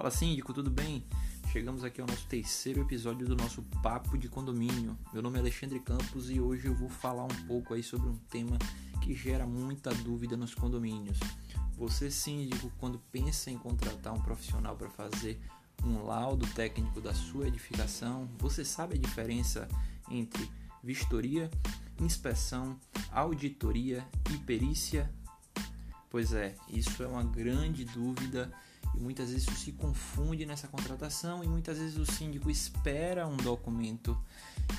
Fala síndico, tudo bem? Chegamos aqui ao nosso terceiro episódio do nosso Papo de Condomínio. Meu nome é Alexandre Campos e hoje eu vou falar um pouco aí sobre um tema que gera muita dúvida nos condomínios. Você síndico, quando pensa em contratar um profissional para fazer um laudo técnico da sua edificação, você sabe a diferença entre vistoria, inspeção, auditoria e perícia? Pois é, isso é uma grande dúvida e muitas vezes isso se confunde nessa contratação e muitas vezes o síndico espera um documento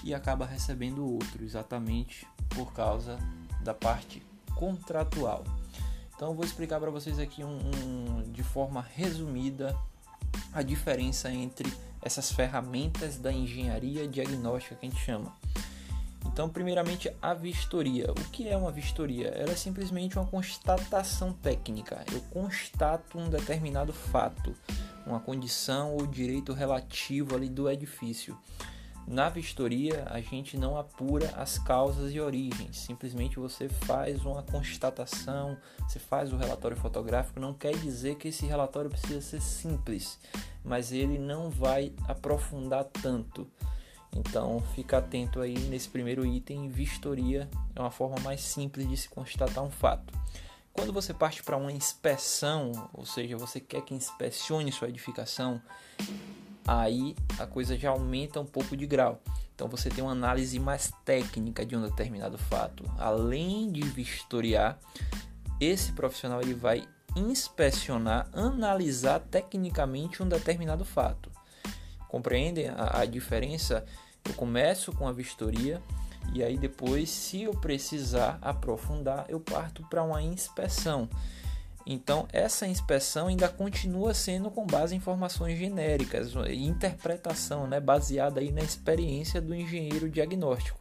e acaba recebendo outro, exatamente por causa da parte contratual. Então eu vou explicar para vocês aqui um, um, de forma resumida a diferença entre essas ferramentas da engenharia diagnóstica que a gente chama. Então, primeiramente, a vistoria. O que é uma vistoria? Ela é simplesmente uma constatação técnica. Eu constato um determinado fato, uma condição ou direito relativo ali do edifício. Na vistoria, a gente não apura as causas e origens, simplesmente você faz uma constatação, você faz o relatório fotográfico. Não quer dizer que esse relatório precisa ser simples, mas ele não vai aprofundar tanto. Então, fica atento aí nesse primeiro item, vistoria é uma forma mais simples de se constatar um fato. Quando você parte para uma inspeção, ou seja, você quer que inspecione sua edificação, aí a coisa já aumenta um pouco de grau. Então você tem uma análise mais técnica de um determinado fato. Além de vistoriar, esse profissional ele vai inspecionar, analisar tecnicamente um determinado fato. Compreendem a, a diferença? Eu começo com a vistoria e aí depois, se eu precisar aprofundar, eu parto para uma inspeção. Então, essa inspeção ainda continua sendo com base em informações genéricas, interpretação, né, baseada aí na experiência do engenheiro diagnóstico.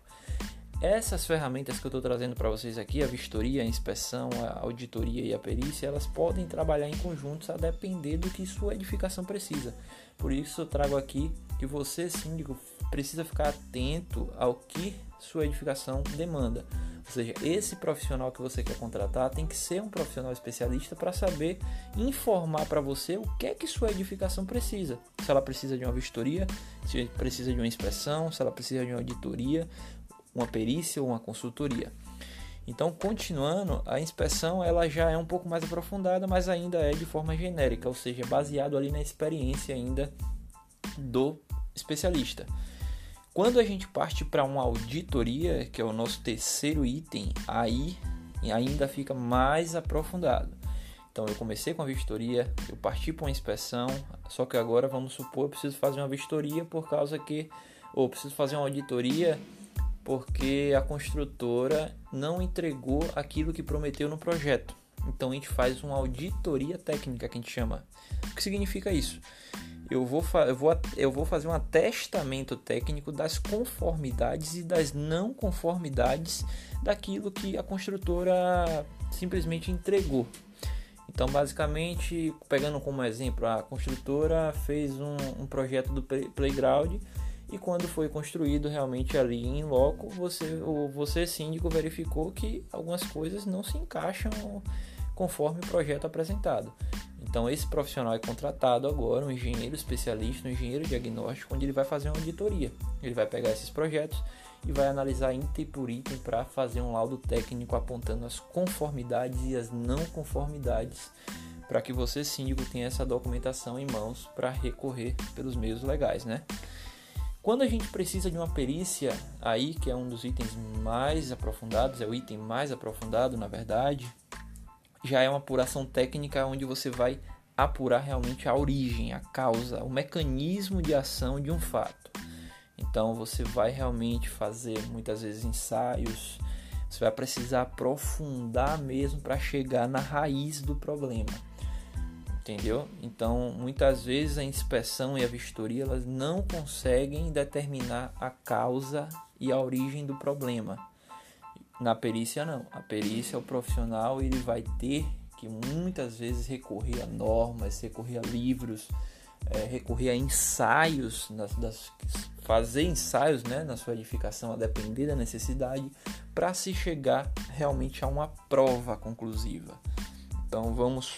Essas ferramentas que eu estou trazendo para vocês aqui, a vistoria, a inspeção, a auditoria e a perícia, elas podem trabalhar em conjuntos a depender do que sua edificação precisa. Por isso eu trago aqui que você, síndico, precisa ficar atento ao que sua edificação demanda. Ou seja, esse profissional que você quer contratar tem que ser um profissional especialista para saber informar para você o que é que sua edificação precisa. Se ela precisa de uma vistoria, se precisa de uma inspeção, se ela precisa de uma auditoria, uma perícia ou uma consultoria. Então, continuando, a inspeção ela já é um pouco mais aprofundada, mas ainda é de forma genérica, ou seja, baseado ali na experiência ainda do especialista. Quando a gente parte para uma auditoria, que é o nosso terceiro item, aí ainda fica mais aprofundado. Então eu comecei com a vistoria, eu parti para uma inspeção, só que agora vamos supor eu preciso fazer uma vistoria por causa que ou preciso fazer uma auditoria porque a construtora não entregou aquilo que prometeu no projeto. Então a gente faz uma auditoria técnica que a gente chama. O que significa isso? Eu vou, eu vou, eu vou fazer um atestamento técnico das conformidades e das não conformidades daquilo que a construtora simplesmente entregou. Então, basicamente, pegando como exemplo, a construtora fez um, um projeto do playground e quando foi construído realmente ali em loco, você, o você síndico verificou que algumas coisas não se encaixam conforme o projeto apresentado. Então esse profissional é contratado agora, um engenheiro especialista, um engenheiro diagnóstico, onde ele vai fazer uma auditoria. Ele vai pegar esses projetos e vai analisar item por item para fazer um laudo técnico apontando as conformidades e as não conformidades para que você síndico tenha essa documentação em mãos para recorrer pelos meios legais, né? Quando a gente precisa de uma perícia, aí que é um dos itens mais aprofundados, é o item mais aprofundado, na verdade, já é uma apuração técnica onde você vai apurar realmente a origem, a causa, o mecanismo de ação de um fato. Então você vai realmente fazer muitas vezes ensaios, você vai precisar aprofundar mesmo para chegar na raiz do problema entendeu? Então, muitas vezes a inspeção e a vistoria elas não conseguem determinar a causa e a origem do problema. Na perícia não. A perícia o profissional ele vai ter que muitas vezes recorrer a normas, recorrer a livros, é, recorrer a ensaios, das, das, fazer ensaios né, na sua edificação a depender da necessidade para se chegar realmente a uma prova conclusiva. Então vamos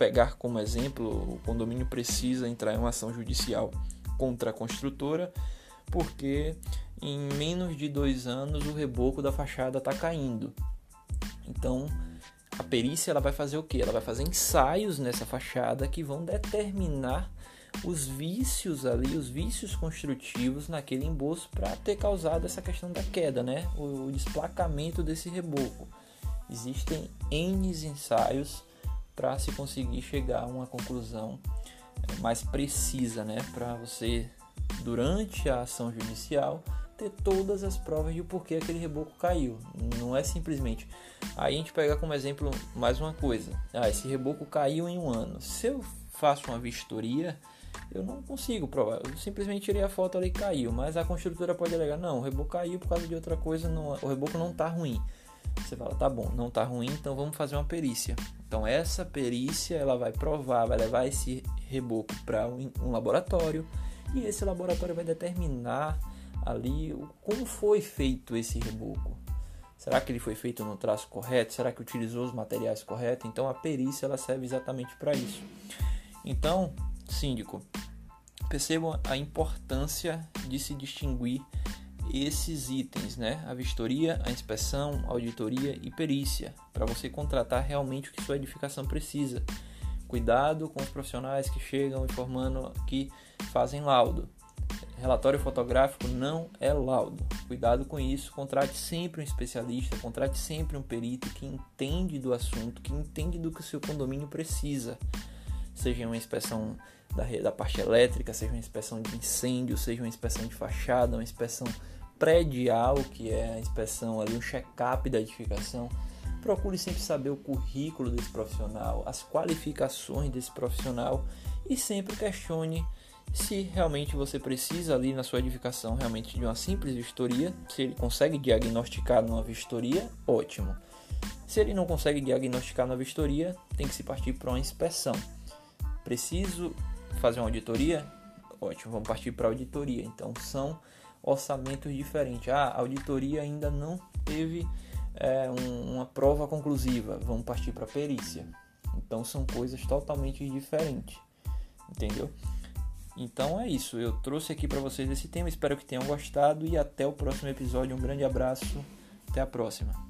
pegar como exemplo, o condomínio precisa entrar em uma ação judicial contra a construtora, porque em menos de dois anos o reboco da fachada está caindo. Então, a perícia ela vai fazer o que? Ela vai fazer ensaios nessa fachada que vão determinar os vícios ali, os vícios construtivos naquele emboço para ter causado essa questão da queda, né? O desplacamento desse reboco. Existem N ensaios para se conseguir chegar a uma conclusão é, mais precisa, né? Para você, durante a ação judicial, ter todas as provas de porquê aquele reboco caiu. Não é simplesmente. Aí a gente pega como exemplo mais uma coisa. Ah, esse reboco caiu em um ano. Se eu faço uma vistoria, eu não consigo provar. Eu simplesmente tirei a foto ali e caiu. Mas a construtora pode alegar, não, o reboco caiu por causa de outra coisa, não, o reboco não está ruim. Você fala, tá bom, não está ruim, então vamos fazer uma perícia. Então essa perícia ela vai provar, vai levar esse reboco para um, um laboratório e esse laboratório vai determinar ali como foi feito esse reboco. Será que ele foi feito no traço correto? Será que utilizou os materiais corretos? Então a perícia ela serve exatamente para isso. Então, síndico, percebam a importância de se distinguir esses itens, né? A vistoria, a inspeção, auditoria e perícia, para você contratar realmente o que sua edificação precisa. Cuidado com os profissionais que chegam informando que fazem laudo. Relatório fotográfico não é laudo. Cuidado com isso. Contrate sempre um especialista, contrate sempre um perito que entende do assunto, que entende do que o seu condomínio precisa. Seja uma inspeção da, da parte elétrica, seja uma inspeção de incêndio, seja uma inspeção de fachada, uma inspeção predial, que é a inspeção ali, um check-up da edificação. Procure sempre saber o currículo desse profissional, as qualificações desse profissional e sempre questione se realmente você precisa ali na sua edificação realmente de uma simples vistoria, se ele consegue diagnosticar numa vistoria, ótimo. Se ele não consegue diagnosticar na vistoria, tem que se partir para uma inspeção. Preciso fazer uma auditoria? Ótimo, vamos partir para a auditoria. Então são orçamentos diferentes. Ah, a auditoria ainda não teve é, um, uma prova conclusiva, vamos partir para perícia. Então são coisas totalmente diferentes, entendeu? Então é isso, eu trouxe aqui para vocês esse tema, espero que tenham gostado e até o próximo episódio. Um grande abraço, até a próxima.